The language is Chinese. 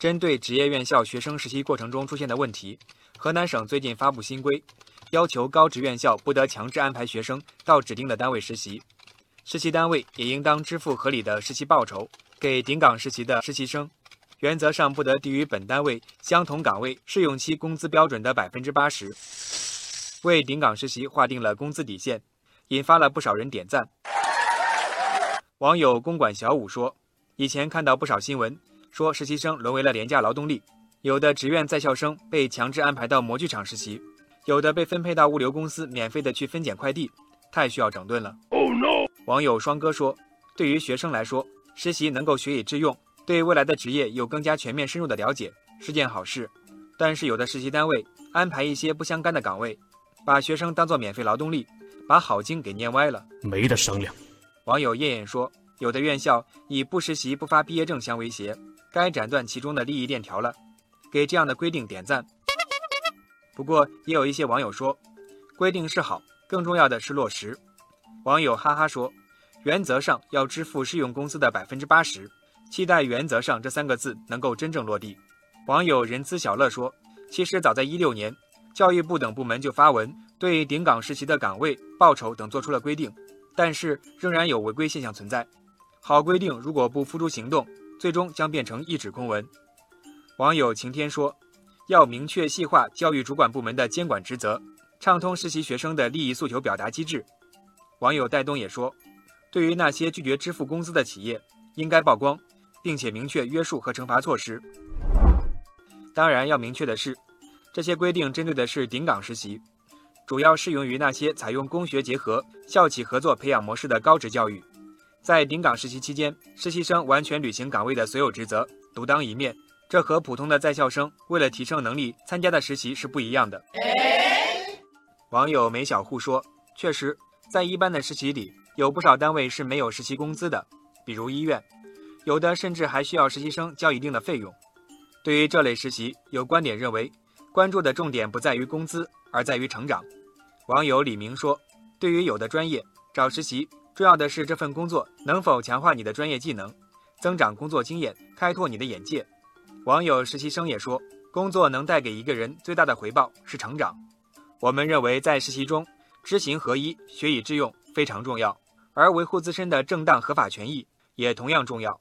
针对职业院校学生实习过程中出现的问题，河南省最近发布新规，要求高职院校不得强制安排学生到指定的单位实习，实习单位也应当支付合理的实习报酬给顶岗实习的实习生，原则上不得低于本单位相同岗位试用期工资标准的百分之八十，为顶岗实习划定了工资底线，引发了不少人点赞。网友公馆小五说：“以前看到不少新闻。”说实习生沦为了廉价劳动力，有的职院在校生被强制安排到模具厂实习，有的被分配到物流公司免费的去分拣快递，太需要整顿了。网友双哥说，对于学生来说，实习能够学以致用，对未来的职业有更加全面深入的了解，是件好事。但是有的实习单位安排一些不相干的岗位，把学生当做免费劳动力，把好经给念歪了，没得商量。网友燕燕说，有的院校以不实习不发毕业证相威胁。该斩断其中的利益链条了，给这样的规定点赞。不过也有一些网友说，规定是好，更重要的是落实。网友哈哈说，原则上要支付试用工资的百分之八十，期待“原则上”这三个字能够真正落地。网友仁慈小乐说，其实早在一六年，教育部等部门就发文对顶岗实习的岗位、报酬等做出了规定，但是仍然有违规现象存在。好规定如果不付诸行动。最终将变成一纸空文。网友晴天说：“要明确细化教育主管部门的监管职责，畅通实习学生的利益诉求表达机制。”网友戴东也说：“对于那些拒绝支付工资的企业，应该曝光，并且明确约束和惩罚措施。当然，要明确的是，这些规定针对的是顶岗实习，主要适用于那些采用工学结合、校企合作培养模式的高职教育。”在顶岗实习期间，实习生完全履行岗位的所有职责，独当一面。这和普通的在校生为了提升能力参加的实习是不一样的。网友梅小户说：“确实，在一般的实习里，有不少单位是没有实习工资的，比如医院，有的甚至还需要实习生交一定的费用。对于这类实习，有观点认为，关注的重点不在于工资，而在于成长。”网友李明说：“对于有的专业，找实习。”重要的是这份工作能否强化你的专业技能，增长工作经验，开拓你的眼界。网友实习生也说，工作能带给一个人最大的回报是成长。我们认为，在实习中，知行合一、学以致用非常重要，而维护自身的正当合法权益也同样重要。